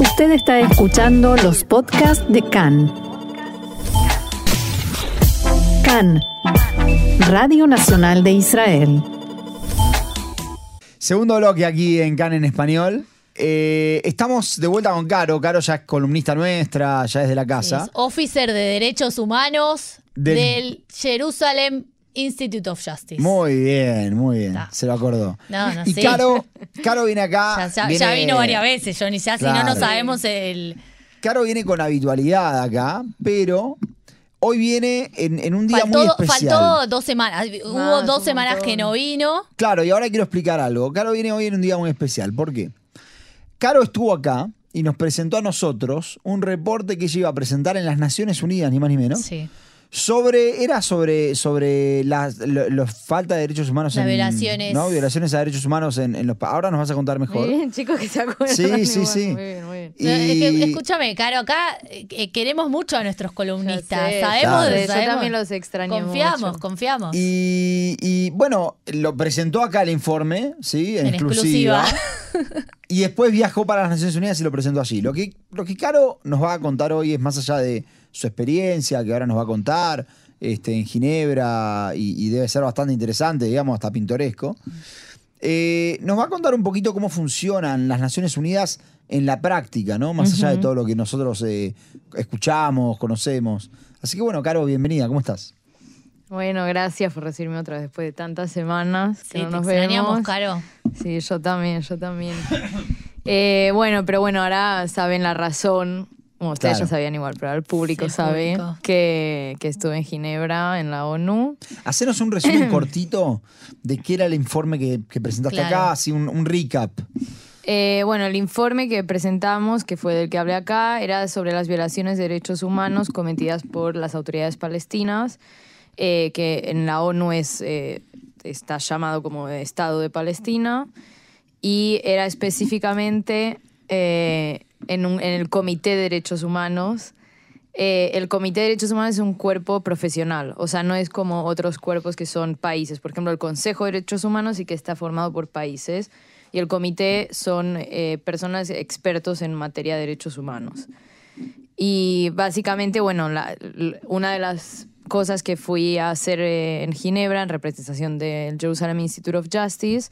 Usted está escuchando los podcasts de CAN. CAN, Radio Nacional de Israel. Segundo bloque aquí en CAN en español. Eh, estamos de vuelta con Caro. Caro ya es columnista nuestra, ya es de la casa. Es officer de Derechos Humanos Del- del, Jerusalem Institute of Justice. Muy bien, muy bien. Está. Se lo acordó. No, no, y sí. Caro, Caro viene acá. ya, ya- viene- ya vino varias veces, Johnny. Ya si no, Claro. no sabemos el. Caro viene con habitualidad acá, pero hoy viene en, en un día Faltó, muy especial. faltó dos semanas. Hubo Más, dos semanas montón. que no vino. Claro, y ahora quiero explicar algo. Caro viene hoy en un día muy especial. ¿Por qué? Caro estuvo acá y nos presentó a nosotros un reporte que ella iba a presentar en las Naciones Unidas, ni más ni menos. Sí. Sobre, era sobre, sobre las lo- lo- falta de derechos humanos Las en violaciones. ¿no? violaciones a derechos humanos en, en los ahora nos vas a contar mejor. Muy bien, chicos, que se acuerdan. Sí, sí, sí. Muy bien, muy bien. Y- No, es que, escúchame, Caro, acá eh, queremos mucho a nuestros columnistas. Sé, sabemos, Claro. Yo sabemos. también los extraño Confiamos, mucho. confiamos. Y, y, bueno, lo presentó acá el informe, ¿sí? En, En exclusiva. exclusiva. y después viajó para las Naciones Unidas y lo presentó allí. Lo que, lo que Caro nos va a contar hoy es más allá de su experiencia, que ahora nos va a contar este, en Ginebra, y, y debe ser bastante interesante, digamos, hasta pintoresco. Eh, nos va a contar un poquito cómo funcionan las Naciones Unidas en la práctica, ¿no? Más allá de todo lo que nosotros eh, escuchamos, conocemos. Así que bueno, Caro, bienvenida, ¿cómo estás? Bueno, gracias por recibirme otra vez después de tantas semanas Sí, que no te nos extrañamos, vemos. Caro. Sí, yo también, yo también. Eh, bueno, pero bueno, ahora saben la razón. Bueno, ustedes Claro. ya sabían igual, pero ahora el público Sí, el sabe público. Que, que estuve en Ginebra, en la ONU. Hacenos un resumen cortito de qué era el informe que, que presentaste Claro. acá, así un, un recap. Eh, bueno, el informe que presentamos, que fue del que hablé acá, era sobre las violaciones de derechos humanos cometidas por las autoridades palestinas, eh, que en la ONU es, eh, está llamado como Estado de Palestina, y era específicamente eh, en, un- en el Comité de Derechos Humanos. Eh, el Comité de Derechos Humanos es un cuerpo profesional, o sea, no es como otros cuerpos que son países. Por ejemplo, el Consejo de Derechos Humanos sí que está formado por países y el comité son eh, personas expertos en materia de derechos humanos. Y básicamente, bueno, la- una de las cosas que fui a hacer eh, en Ginebra en representación del Jerusalem Institute of Justice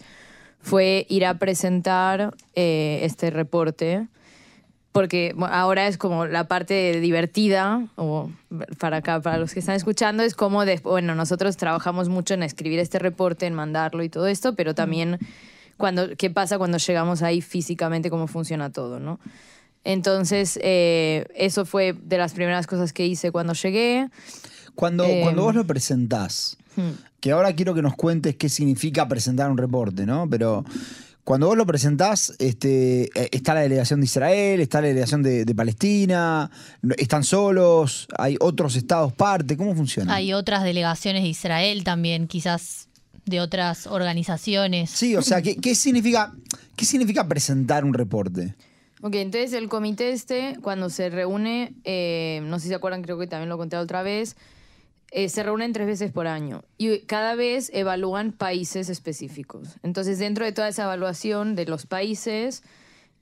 fue ir a presentar eh, este reporte porque ahora es como la parte divertida, o para acá, para los que están escuchando, es como, de- bueno, nosotros trabajamos mucho en escribir este reporte, en mandarlo y todo esto, pero también cuando, qué pasa cuando llegamos ahí físicamente, cómo funciona todo, ¿no? Entonces, eh, eso fue de las primeras cosas que hice cuando llegué. Cuando, Eh, cuando vos lo presentás, Hmm. que ahora quiero que nos cuentes qué significa presentar un reporte, ¿no? Pero cuando vos lo presentás, este, eh, está la delegación de Israel, está la delegación de, de Palestina, están solos, hay otros estados parte, ¿cómo funciona? Hay otras delegaciones de Israel también, quizás de otras organizaciones. Sí, o sea, ¿qué, qué significa, ¿qué significa presentar un reporte? Ok, entonces el comité este, cuando se reúne, eh, no sé si se acuerdan, creo que también lo conté otra vez, eh, se reúnen tres veces por año y cada vez evalúan países específicos. Entonces, dentro de toda esa evaluación de los países,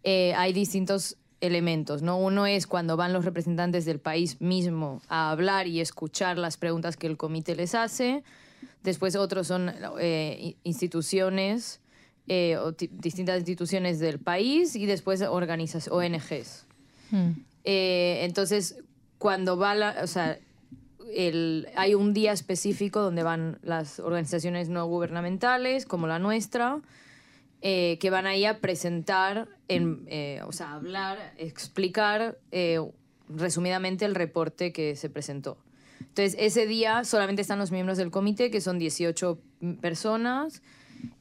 eh, hay distintos elementos, ¿no? Uno es cuando van los representantes del país mismo a hablar y escuchar las preguntas que el comité les hace. Después otros son eh, instituciones, o ti- distintas instituciones del país y después organizas ONGs. Hmm. Eh, entonces, cuando va la, o sea, el- hay un día específico donde van las organizaciones no gubernamentales, como la nuestra, eh, que van ahí a presentar, en, eh, o sea, hablar, explicar eh, resumidamente el reporte que se presentó. Entonces, ese día solamente están los miembros del comité, que son 18 personas,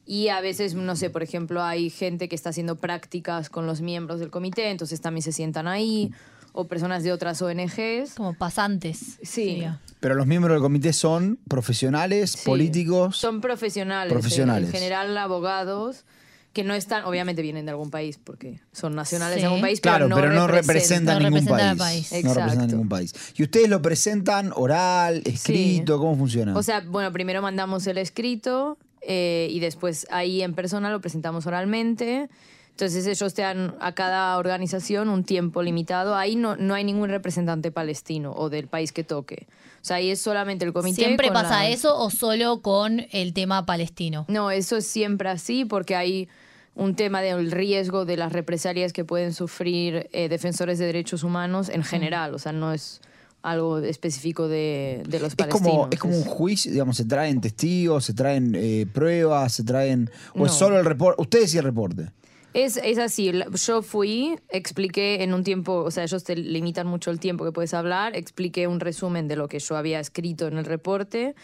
y a veces, no sé, por ejemplo, hay gente que está haciendo prácticas con los miembros del comité, entonces también se sientan ahí, o personas de otras ONGs. Como pasantes. Sí. sería. Pero los miembros del comité son profesionales, Sí. políticos. Son profesionales. Profesionales. En general, abogados que no están, obviamente vienen de algún país porque son nacionales Sí. de algún país, Claro, pero no, representan No ningún representan al país. país. No representan ningún país. ¿Y ustedes lo presentan oral, escrito? ¿Cómo funciona? O sea, bueno, primero mandamos el escrito eh, y después ahí en persona lo presentamos oralmente. Entonces ellos te dan a cada organización un tiempo limitado. Ahí no, no hay ningún representante palestino o del país que toque. O sea, ahí es solamente el comité. ¿Siempre con pasa eso o solo con el tema palestino? No, eso es siempre así porque hay un tema del riesgo de las represalias que pueden sufrir eh, defensores de derechos humanos en general. O sea, no es algo específico de, de los Es palestinos. como, es como un juicio, digamos, se traen testigos, se traen eh, pruebas, se traen. O es solo el reporte. Ustedes y el reporte. Es, es así, yo fui, expliqué en un tiempo, o sea, ellos te limitan mucho el tiempo que puedes hablar, expliqué un resumen de lo que yo había escrito en el reporte.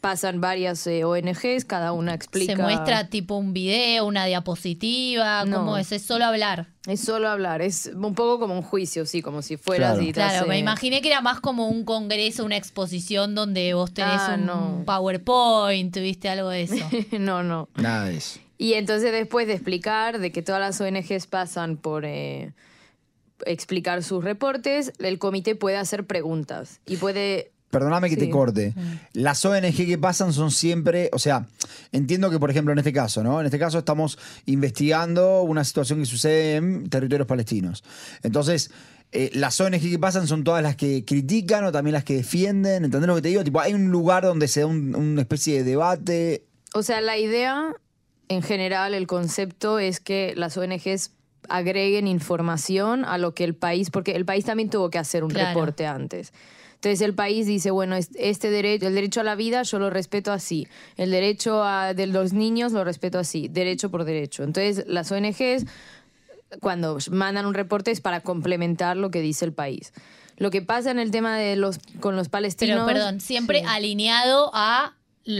Pasan varias eh, ONGs, cada una explica. ¿Se muestra tipo un video, una diapositiva? No. ¿Cómo es? ¿Es solo hablar? Es solo hablar, es un poco como un juicio, sí, como si fueras Claro. y te Claro, hace- me imaginé que era más como un congreso, una exposición donde vos tenés Ah, un no. PowerPoint, tuviste algo de eso. no, no. Nada de eso. Y entonces después de explicar de que todas las ONGs pasan por eh, explicar sus reportes, el comité puede hacer preguntas y puede... Perdóname que te corte. Las ONG que pasan son siempre, o sea, entiendo que, por ejemplo, en este caso, ¿no? En este caso estamos investigando una situación que sucede en territorios palestinos. Entonces, eh, las ONG que pasan son todas las que critican o también las que defienden. ¿Entendés lo que te digo? Tipo, hay un lugar donde se da un- una especie de debate. O sea, la idea, en general, el concepto es que las ONGs agreguen información a lo que el país, porque el país también tuvo que hacer un Claro. reporte antes. Entonces el país dice, bueno, es- este derecho, el derecho a la vida yo lo respeto así, el derecho a, de los niños lo respeto así, derecho por derecho. Entonces las ONGs cuando mandan un reporte es para complementar lo que dice el país. Lo que pasa en el tema de los con los palestinos. Pero perdón, siempre Sí. alineado a,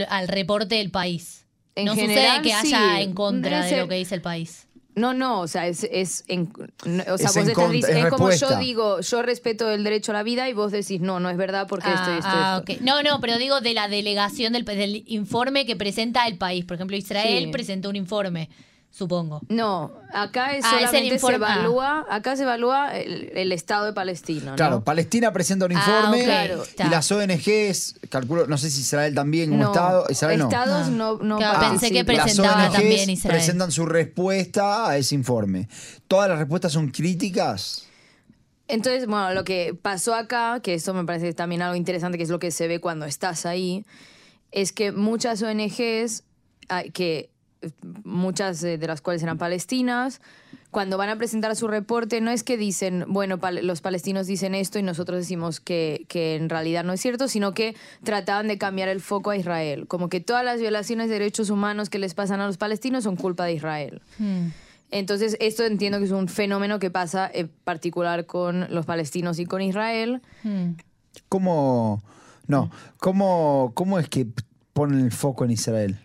al reporte del país. En no general, sucede que haya sí. en contra de lo que dice el país. No, no, o sea, es, es, en- no, o sea, Es vos en estás contra, dic- es es como yo digo, yo respeto el derecho a la vida y vos decís, no, no es verdad porque esto esto. Ah, esto. ok. No, no, pero digo de la delegación del, del informe que presenta el país. Por ejemplo, Israel Sí. presentó un informe, supongo. No, acá es Ah, es solamente se evalúa, acá se evalúa el, el Estado de Palestina, ¿no? Claro, Palestina presenta un Ah, informe Claro. y está. las ONGs, calculo, no sé si Israel también como No, Estado. Israel no. Estados Ah. no, no Claro, pensé que. Las presentaba ONGs también Israel. presentan su respuesta a ese informe. ¿Todas las respuestas son críticas? Entonces, bueno, lo que pasó acá, que esto me parece también algo interesante, que es lo que se ve cuando estás ahí, es que muchas ONGs, que muchas eh, de las cuales eran palestinas, cuando van a presentar su reporte, no es que dicen, bueno, pal- los palestinos dicen esto y nosotros decimos que, que en realidad no es cierto, sino que trataban de cambiar el foco a Israel. Como que todas las violaciones de derechos humanos que les pasan a los palestinos son culpa de Israel. Hmm. Entonces, esto entiendo que es un fenómeno que pasa en particular con los palestinos y con Israel. Hmm. ¿Cómo, no, cómo, cómo es que ponen el foco en Israel?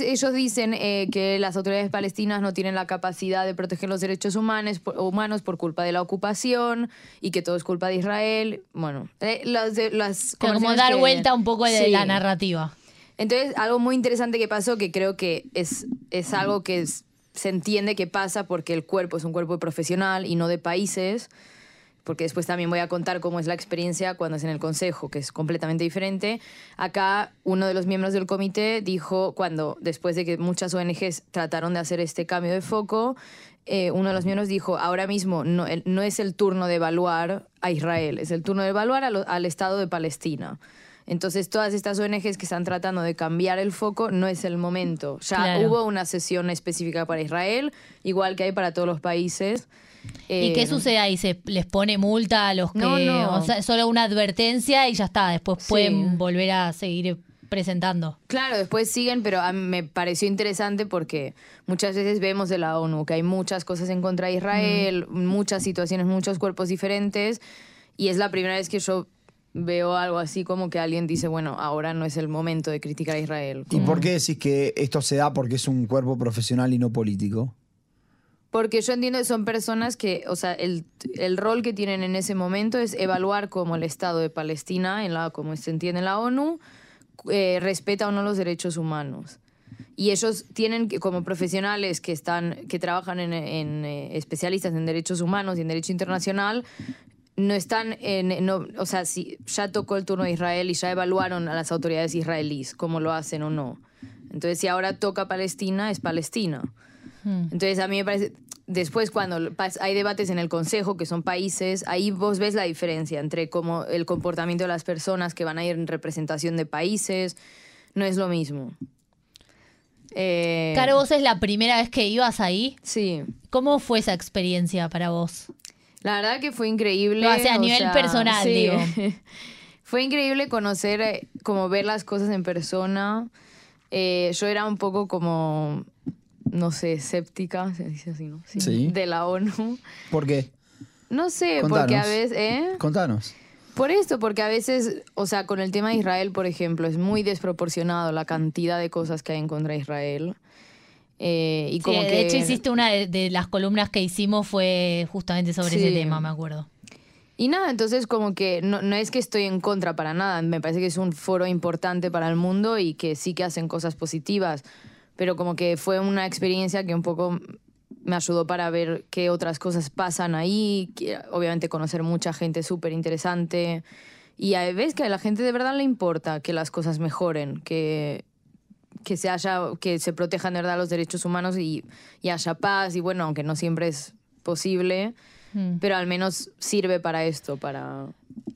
Ellos dicen eh, que las autoridades palestinas no tienen la capacidad de proteger los derechos humanos por, humanos por culpa de la ocupación y que todo es culpa de Israel. Bueno, eh, las, las como dar que- vuelta un poco de Sí. la narrativa. Entonces, algo muy interesante que pasó, que creo que es, es algo que es- se entiende que pasa porque el cuerpo es un cuerpo profesional y no de países, porque después también voy a contar cómo es la experiencia cuando es en el consejo, que es completamente diferente. Acá uno de los miembros del comité dijo, cuando después de que muchas ONGs trataron de hacer este cambio de foco, eh, uno de los miembros dijo, ahora mismo no, es el turno de evaluar a Israel, es el turno de evaluar al Estado de Palestina. Entonces, todas estas ONGs que están tratando de cambiar el foco, no es el momento. Ya Claro. hubo una sesión específica para Israel, igual que hay para todos los países. ¿Y Eh, qué sucede ahí? ¿Se les pone multa a los que.? No, no. O sea, solo una advertencia y ya está. Después Sí. pueden volver a seguir presentando. Claro, después siguen, pero a mí me pareció interesante porque muchas veces vemos de la ONU que hay muchas cosas en contra de Israel, muchas situaciones, muchos cuerpos diferentes, y es la primera vez que yo veo algo así como que alguien dice, bueno, ahora no es el momento de criticar a Israel. ¿Y por qué decís que esto se da porque es un cuerpo profesional y no político? Porque yo entiendo que son personas que, o sea, el, el rol que tienen en ese momento es evaluar cómo el Estado de Palestina, en la, como se entiende en la ONU, eh, respeta o no los derechos humanos. Y ellos tienen que, como profesionales que están, que trabajan en, en, eh, especialistas en derechos humanos y en derecho internacional, no están en, no, o sea, si ya tocó el turno de Israel y ya evaluaron a las autoridades israelíes cómo lo hacen o no. Entonces, si ahora toca Palestina, es Palestina. Hmm. Entonces a mí me parece, después cuando hay debates en el Consejo, que son países, ahí vos ves la diferencia entre cómo el comportamiento de las personas que van a ir en representación de países, no es lo mismo. Eh, Caro, vos es la primera vez que ibas ahí. Sí. ¿Cómo fue esa experiencia para vos? La verdad que fue increíble. No, o sea, a nivel personal, digo. fue increíble conocer, eh, como ver las cosas en persona. Eh, yo era un poco como, no sé, escéptica, se dice así, ¿no? Sí. De la ONU. ¿Por qué? No sé, Contanos. porque a veces, ¿eh? Contanos. Por esto, porque a veces, o sea, con el tema de Israel, por ejemplo, es muy desproporcionado la cantidad de cosas que hay en contra de Israel. Eh, y Sí, como de que... hecho, hiciste una de, de las columnas que hicimos fue justamente sobre Sí. ese tema, me acuerdo. Y nada, entonces como que no, no es que estoy en contra para nada, me parece que es un foro importante para el mundo y que sí que hacen cosas positivas, pero como que fue una experiencia que un poco me ayudó para ver qué otras cosas pasan ahí, que, obviamente conocer mucha gente súper interesante y ves que a la gente de verdad le importa que las cosas mejoren, que, que se haya, que se protejan de verdad los derechos humanos y, y haya paz y bueno, aunque no siempre es posible, Mm. pero al menos sirve para esto, para...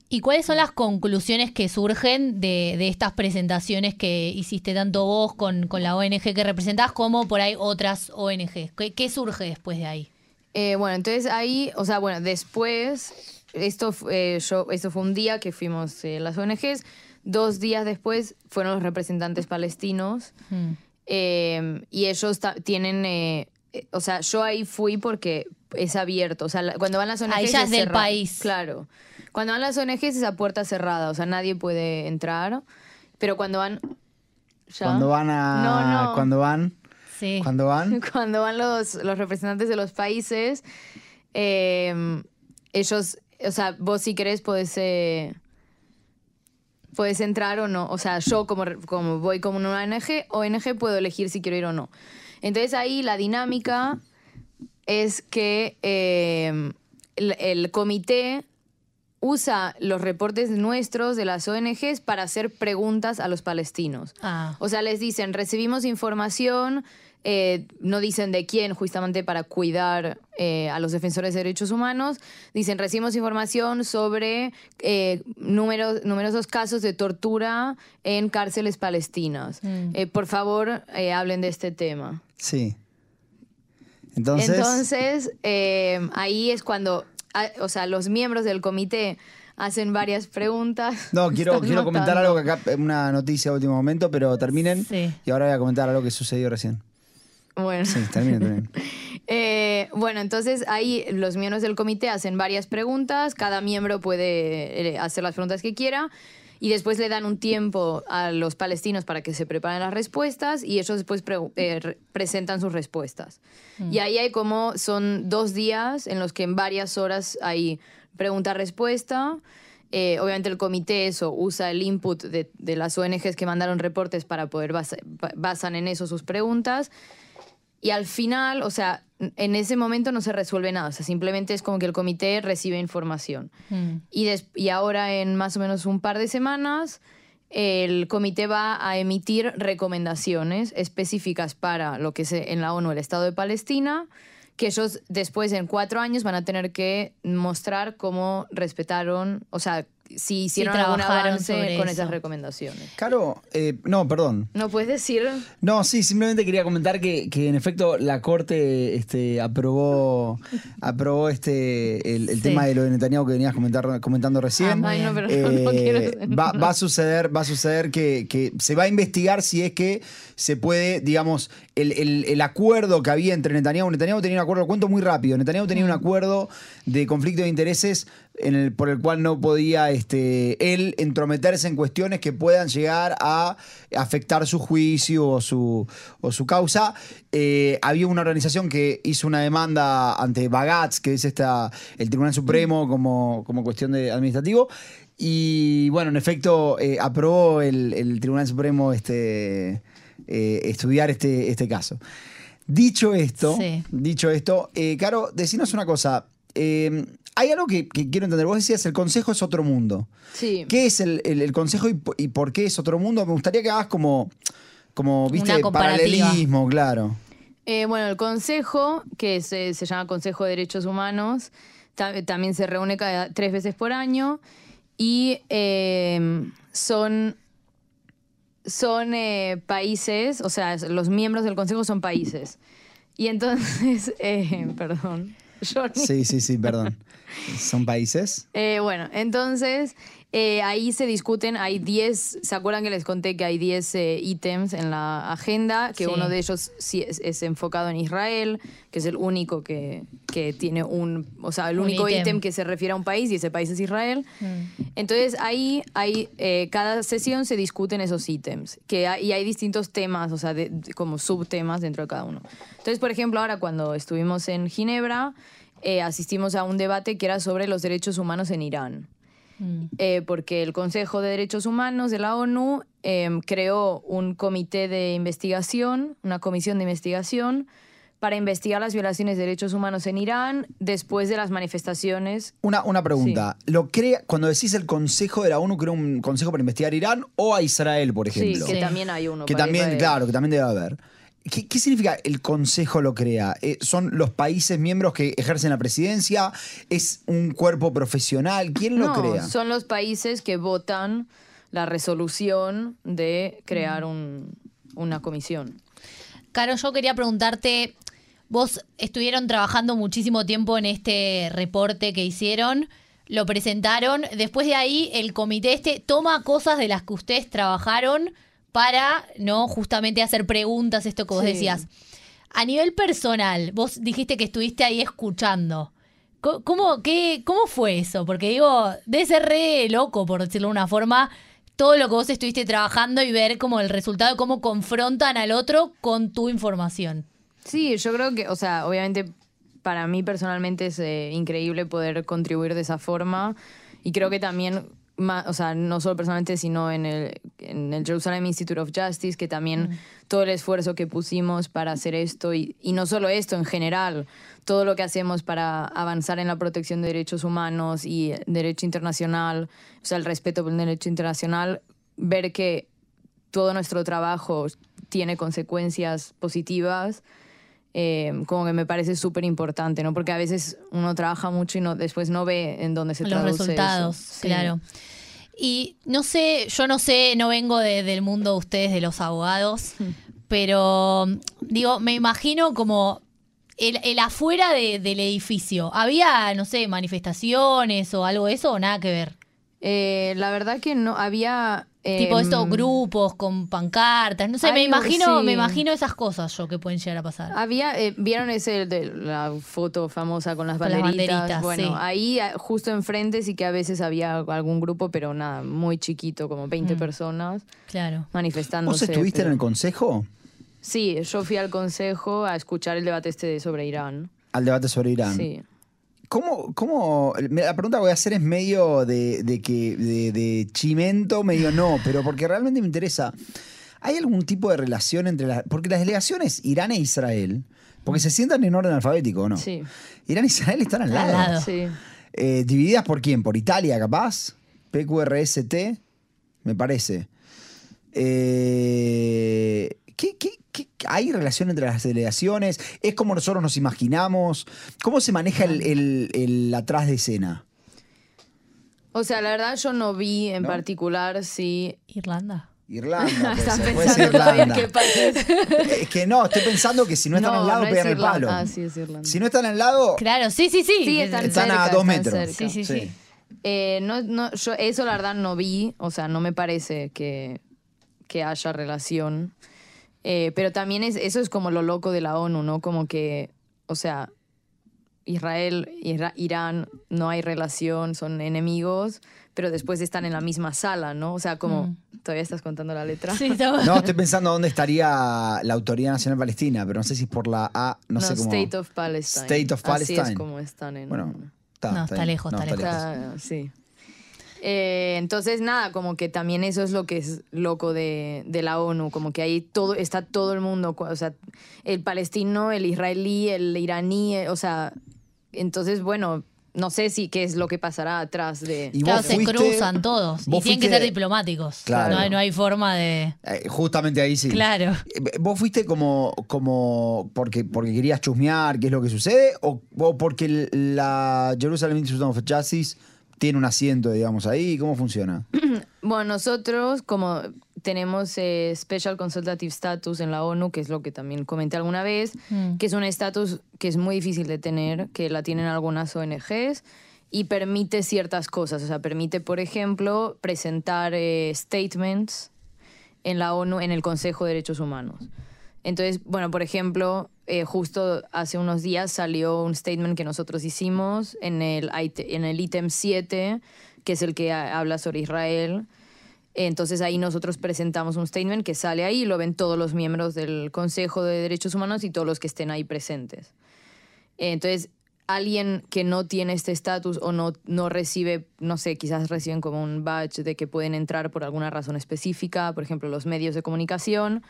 ¿Y cuáles son las conclusiones que surgen de, de estas presentaciones que hiciste tanto vos con, con la ONG que representás como por ahí otras ONG? ¿Qué, qué surge después de ahí? Eh, bueno, entonces ahí, o sea, bueno, después, esto, eh, yo, esto fue un día que fuimos eh, las ONGs, dos días después fueron los representantes palestinos Mm. eh, y ellos tienen, eh, eh, o sea, yo ahí fui porque es abierto, o sea, la- cuando van las ONGs... Ahí ya es del cerra- país. Claro. Cuando van las ONGs es a puerta cerrada, o sea, nadie puede entrar, pero cuando van... ¿Ya? Cuando van a. No, no. Cuando van. Sí. Cuando van. cuando van los, los representantes de los países, eh, ellos, o sea, vos si querés podés, podés entrar o no. O sea, yo como, como voy como una ONG, ONG puedo elegir si quiero ir o no. Entonces ahí la dinámica es que eh, el, el comité usa los reportes nuestros de las ONGs para hacer preguntas a los palestinos. Ah. O sea, les dicen, recibimos información, eh, no dicen de quién, justamente para cuidar eh, a los defensores de derechos humanos. Dicen, recibimos información sobre eh, números, numerosos casos de tortura en cárceles palestinas. Mm. Eh, por favor, eh, hablen de este tema. Sí. Entonces. Entonces, eh, ahí es cuando, o sea, los miembros del comité hacen varias preguntas. No, quiero, quiero comentar algo que acá, una noticia de último momento, pero terminen. Sí. Y ahora voy a comentar algo que sucedió recién. Bueno. Sí. Eh, bueno, entonces ahí los miembros del comité hacen varias preguntas, cada miembro puede eh, hacer las preguntas que quiera y después le dan un tiempo a los palestinos para que se preparen las respuestas y ellos después pre- eh, re- presentan sus respuestas. Y ahí hay como, son dos días en los que en varias horas hay pregunta-respuesta. Eh, obviamente el comité eso usa el input de, de las ONGs que mandaron reportes para poder basa- ba- basan en eso sus preguntas. Y al final, o sea, en ese momento no se resuelve nada, o sea, simplemente es como que el comité recibe información. Mm. Y, des- y ahora en más o menos un par de semanas, el comité va a emitir recomendaciones específicas para lo que es en la ONU el Estado de Palestina, que ellos después en cuatro años van a tener que mostrar cómo respetaron, o sea, si hicieron algún trabajaron avance sobre con eso. esas recomendaciones. Caro, eh, no, perdón. ¿No puedes decir? No, sí, simplemente quería comentar que, que en efecto la Corte este, aprobó, aprobó este, el, el Sí. tema de lo de Netanyahu que venías comentar, comentando recién. Ah, Ay, no, pero no, Eh, quiero... va, va a suceder, va a suceder que, que se va a investigar si es que se puede, digamos, el, el- el acuerdo que había entre Netanyahu. Netanyahu tenía un acuerdo, lo cuento muy rápido. Netanyahu tenía un acuerdo de conflicto de intereses en el, por el cual no podía este, él entrometerse en cuestiones que puedan llegar a afectar su juicio o su, o su causa. Eh, había una organización que hizo una demanda ante Bagatz, que es esta, el Tribunal Supremo como, como cuestión de administrativo. Y bueno, en efecto, eh, aprobó el, el Tribunal Supremo este, eh, estudiar este, este caso. Dicho esto, Sí. dicho esto, Caro, decinos una cosa. eh, hay algo que, que quiero entender. Vos decías, el consejo es otro mundo. Sí. ¿Qué es el, el- el consejo y, po- y por qué es otro mundo? Me gustaría que hagas como, como viste, paralelismo, claro. Eh, bueno, el Consejo, que se, se llama Consejo de Derechos Humanos, ta- también se reúne cada tres veces por año y eh, son, son eh, países, o sea, los miembros del Consejo son países. Y entonces, eh, perdón, Johnny. Sí, sí, sí, perdón. ¿Son países? Eh, bueno, entonces eh, ahí se discuten, hay 10, ¿se acuerdan que les conté que hay 10 eh, ítems en la agenda? Que Sí. uno de ellos sí es, es enfocado en Israel, que es el único que, que tiene un, o sea, el Un único ítem. que se refiere a un país y ese país es Israel. Mm. Entonces ahí hay, eh, cada sesión se discuten esos ítems que hay- y hay distintos temas, o sea, de- de- como subtemas dentro de cada uno. Entonces, por ejemplo, ahora cuando estuvimos en Ginebra, eh, asistimos a un debate que era sobre los derechos humanos en Irán. Mm. Eh, porque el Consejo de Derechos Humanos de la ONU eh, creó un comité de investigación, una comisión de investigación, para investigar las violaciones de derechos humanos en Irán después de las manifestaciones Una, una pregunta. ¿Lo crea, cuando decís el Consejo de la ONU, crea un consejo para investigar a Irán o a Israel, por ejemplo? Sí, que Sí. también hay uno. Que para también, Israel. claro, que también debe haber. ¿Qué, qué significa el Consejo lo crea? Eh, ¿Son los países miembros que ejercen la presidencia? ¿Es un cuerpo profesional? ¿Quién lo no, crea? son los países que votan la resolución de crear un- una comisión. Caro, yo quería preguntarte, vos estuvieron trabajando muchísimo tiempo en este reporte que hicieron, lo presentaron, después de ahí el comité este toma cosas de las que ustedes trabajaron para, ¿no? Justamente hacer preguntas, esto que vos Sí. decías. A nivel personal, vos dijiste que estuviste ahí escuchando. ¿Cómo, qué, ¿Cómo fue eso? Porque digo, debe ser re loco, por decirlo de una forma, todo lo que vos estuviste trabajando y ver como el resultado, cómo confrontan al otro con tu información. Sí, yo creo que, o sea, obviamente para mí personalmente es eh, increíble poder contribuir de esa forma y creo que también, o sea, no solo personalmente, sino en el, en el Jerusalem Institute of Justice, que también todo el esfuerzo que pusimos para hacer esto y, y no solo esto, en general, todo lo que hacemos para avanzar en la protección de derechos humanos y derecho internacional, o sea, el respeto por el derecho internacional, ver que todo nuestro trabajo tiene consecuencias positivas, eh, como que me parece súper importante, ¿no? Porque a veces uno trabaja mucho y no, después no ve en dónde se los traduce resultados, eso. Sí. claro. Y no sé, yo no sé, no vengo de- del mundo de ustedes, de los abogados, pero digo, me imagino como el, el afuera de- del edificio. ¿Había, no sé, manifestaciones o algo de eso o nada que ver? Eh, la verdad que no había... tipo em, estos grupos con pancartas, no sé, me imagino, sí. me imagino esas cosas yo que pueden llegar a pasar. Había, eh, ¿vieron ese de la foto famosa con las Con las banderitas? banderitas, bueno, sí. ahí ah, justo enfrente sí que a veces había algún grupo, pero nada, muy chiquito, como 20 Mm. personas Claro. manifestándose. ¿Vos estuviste pero- en el Consejo? Sí, yo fui al consejo a escuchar el debate este sobre Irán. Al debate sobre Irán. Sí. ¿Cómo, cómo, la pregunta que voy a hacer es medio de, de que, de, de chimento, medio no, pero porque realmente me interesa. ¿Hay algún tipo de relación entre las... Porque las delegaciones Irán e Israel, porque se sientan en orden alfabético, ¿o no? Sí. Irán e Israel están al Al lado. lado. Sí. Eh, ¿Divididas por quién? ¿Por Italia, capaz? PQRST, me parece. Eh, ¿qué, qué- qué- hay relación entre las delegaciones? ¿Es como nosotros nos imaginamos? ¿Cómo se maneja el, el- el atrás de escena? O sea, la verdad yo no vi en ¿No? particular si... Irlanda. Irlanda, puede Están ser, puede ser pensando todavía Irlanda. qué país. Es que no, estoy pensando que si no están No, al lado no pegan el palo. Ah, sí, es Irlanda. Si no están al lado, Claro, sí, sí, sí. Sí, están, Están a dos están metros. cerca. Sí, sí, sí. Eh, no, no, yo eso la verdad no vi, o sea, no me parece que, que haya relación. Eh, pero también es, eso es como lo loco de la ONU, ¿no? Como que, o sea, Israel, Ira- Irán, no hay relación, son enemigos, pero después están en la misma sala, ¿no? O sea, como, ¿todavía estás contando la letra? Sí, está- no, estoy pensando dónde estaría la Autoridad Nacional Palestina, pero no sé si es por la A, no, sé cómo. State of Palestine. State of Así es Palestine. como están en... Bueno, está, No, está lejos, está lejos. Está- sí. Eh, entonces, nada, como que también eso es lo que es loco de, de la ONU, como que ahí todo, está todo el mundo, o sea, el palestino, el israelí, el iraní, eh, o sea, entonces, bueno, no sé si qué es lo que pasará atrás de... Y Claro, se cruzan todos. Y tienen que ser diplomáticos. Claro. No, hay, no hay forma de. Eh, justamente ahí sí. Claro. ¿Vos fuiste como, como porque, porque querías chusmear qué es lo que sucede o, o porque la Jerusalem Institute of Justice tiene un asiento, digamos, ahí? ¿Cómo funciona? Bueno, nosotros como tenemos eh, Special Consultative Status en la ONU, que es lo que también comenté alguna vez, Mm. que es un estatus que es muy difícil de tener, que la tienen algunas ONGs y permite ciertas cosas. O sea, permite, por ejemplo, presentar eh, statements en la ONU, en el Consejo de Derechos Humanos. Entonces, bueno, por ejemplo, eh, justo hace unos días salió un statement que nosotros hicimos en el, en el ítem 7, que es el que ha- habla sobre Israel. Entonces ahí nosotros presentamos un statement que sale ahí, lo ven todos los miembros del Consejo de Derechos Humanos y todos los que estén ahí presentes. Entonces, alguien que no tiene este estatus o no, no recibe, no sé, quizás reciben como un badge de que pueden entrar por alguna razón específica, por ejemplo, los medios de comunicación,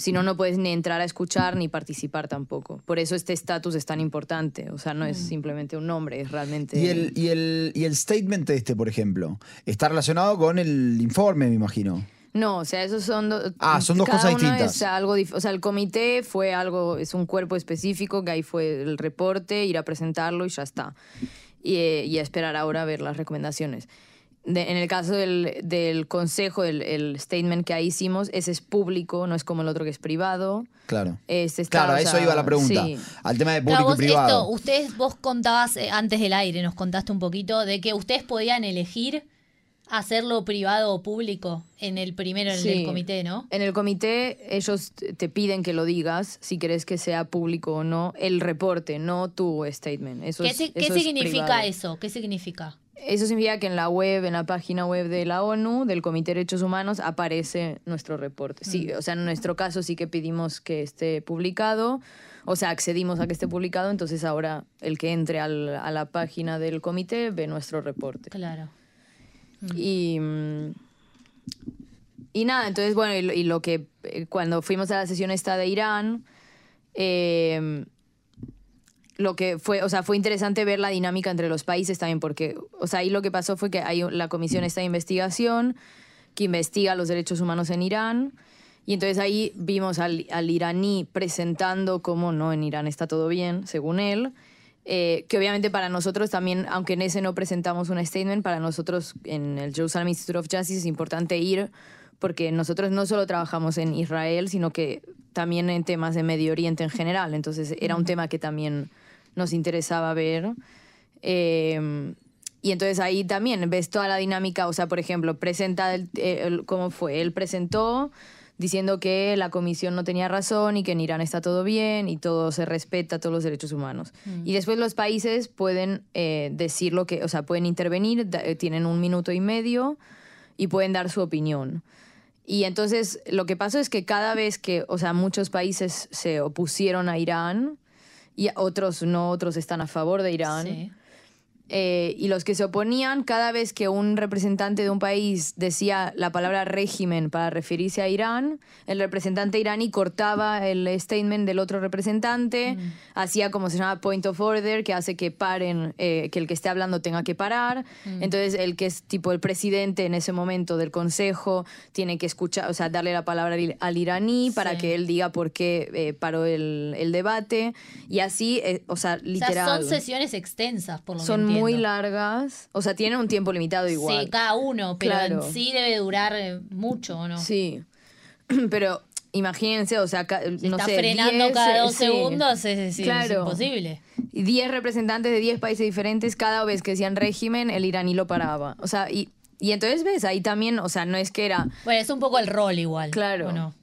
si no, no puedes ni entrar a escuchar ni participar tampoco. Por eso este estatus es tan importante. O sea, no es simplemente un nombre, es realmente... Y el, y, el, y el statement este, por ejemplo, está relacionado con el informe, me imagino. No, o sea, esos son dos. Ah, son dos cada cosas uno distintas. Es algo, o sea, el comité fue algo, es un cuerpo específico que ahí fue el reporte, ir a presentarlo y ya está. Y, eh, y a esperar ahora a ver las recomendaciones. De- en el caso del, del consejo, el, el statement que ahí hicimos, ese es público, no es como el otro que es privado. Claro. Este está, claro, a eso sea, iba la pregunta. sí. Al tema de Claro, público vos, y privado. esto, ustedes, vos contabas eh, antes del aire, nos contaste un poquito de que ustedes podían elegir hacerlo privado o público en el primero, en el Sí. del comité, ¿no? En el comité ellos te piden que lo digas, si querés que sea público o no, el reporte, no tu statement. Eso ¿Qué, es- qué eso es significa privado. eso? ¿Qué significa? Eso significa que en la web, en la página web de la ONU, del Comité de Derechos Humanos, aparece nuestro reporte. Sí, o sea, en nuestro caso sí que pedimos que esté publicado, o sea, accedimos a que esté publicado, entonces ahora el que entre al- a la página del comité ve nuestro reporte. Claro. Y, mm, y nada, entonces, bueno, y lo, y lo que eh, cuando fuimos a la sesión esta de Irán, eh, lo que fue, o sea, fue interesante ver la dinámica entre los países también, porque, o sea, ahí lo que pasó fue que hay la comisión esta de investigación que investiga los derechos humanos en Irán. Y entonces ahí vimos al, al iraní presentando cómo no, en Irán está todo bien, según él. Eh, que obviamente para nosotros también, aunque en ese no presentamos un statement, para nosotros en el Jerusalem Institute of Justice es importante ir porque nosotros no solo trabajamos en Israel, sino que también en temas de Medio Oriente en general. Entonces era un tema que también nos interesaba ver. Eh, y entonces ahí también ves toda la dinámica, o sea, por ejemplo, presenta el, el- cómo fue. Él presentó diciendo que la comisión no tenía razón y que en Irán está todo bien y todo se respeta, todos los derechos humanos. Y después los países pueden eh, decir lo que, o sea, pueden intervenir, da- eh, tienen un minuto y medio y pueden dar su opinión. Y entonces lo que pasó es que cada vez que, o sea, muchos países se opusieron a Irán y otros no, otros están a favor de Irán. Eh, y los que se oponían, cada vez que un representante de un país decía la palabra régimen para referirse a Irán, el representante iraní cortaba el statement del otro representante, hacía como se llama point of order, que hace que paren, eh, que el que esté hablando tenga que parar. Entonces, el que es tipo el presidente en ese momento del consejo tiene que escuchar, o sea, darle la palabra al, al iraní para Sí. que él diga por qué eh, paró el, el debate. Y así, o sea, O sea, literal. son sesiones extensas, por lo Son que muy largas. O sea, tienen un tiempo limitado igual. Sí, cada uno, pero Claro. en sí debe durar eh, mucho, ¿o no? Sí. Pero imagínense, o sea, ca- Se no está sé, frenando 10, cada eh, dos sí. segundos, es, es- es Claro. imposible. Y 10 representantes de 10 países diferentes, cada vez que decían régimen, el iraní lo paraba. O sea, y, y entonces ves, ahí también, o sea, no es que era... Bueno, es un poco el rol igual. Claro. ¿o no?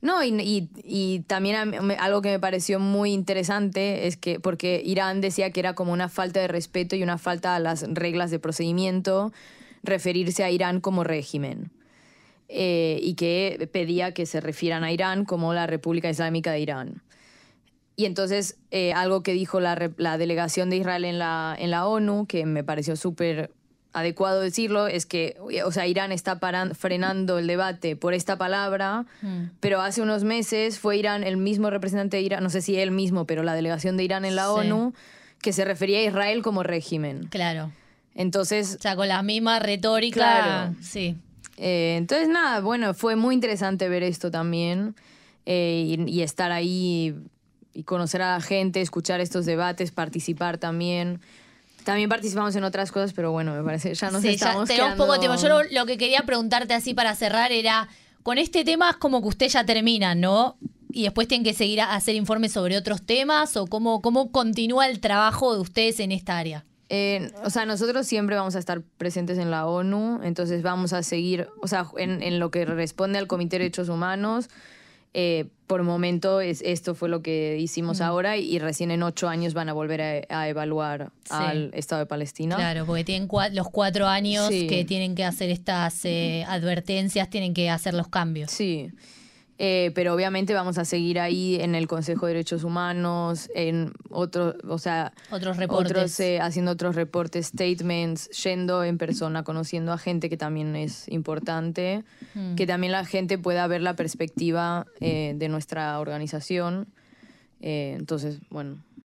No, y, y- y también algo que me pareció muy interesante es que, porque Irán decía que era como una falta de respeto y una falta a las reglas de procedimiento referirse a Irán como régimen. Eh, y que pedía que se refieran a Irán como la República Islámica de Irán. Y entonces, eh, algo que dijo la, la delegación de Israel en la, en la ONU, que me pareció súper adecuado decirlo, es que, o sea, Irán está paran- frenando el debate por esta palabra, Mm. pero hace unos meses fue Irán, el mismo representante de Irán, no sé si él mismo, pero la delegación de Irán en la Sí. ONU, que se refería a Israel como régimen. Claro. Entonces, O sea, con la misma retórica. Claro. Sí. Eh, entonces, nada, bueno, fue muy interesante ver esto también eh, y, y estar ahí y conocer a la gente, escuchar estos debates, participar también. También participamos en otras cosas, pero bueno, me parece ya nos Sí, ya estamos tenemos quedando- poco tiempo. Yo lo, lo que quería preguntarte así para cerrar era, con este tema es como que usted ya termina, ¿no? Y después tienen que seguir a hacer informes sobre otros temas o cómo, cómo continúa el trabajo de ustedes en esta área. Eh, o sea, nosotros siempre vamos a estar presentes en la ONU, entonces vamos a seguir, o sea, en, en lo que responde al Comité de Derechos Humanos. Eh, por momento es, esto fue lo que hicimos ahora y recién en ocho años van a volver a, a evaluar Sí. al Estado de Palestina. Claro, porque tienen cua- los cuatro años Sí. que tienen que hacer estas eh, advertencias, tienen que hacer los cambios. Sí, Eh, pero obviamente vamos a seguir ahí en el Consejo de Derechos Humanos, en otros, o sea, Otros reportes. otros, eh, haciendo otros reportes, statements, yendo en persona, conociendo a gente que también es importante, Mm. que también la gente pueda ver la perspectiva eh, de nuestra organización. Eh, entonces, bueno,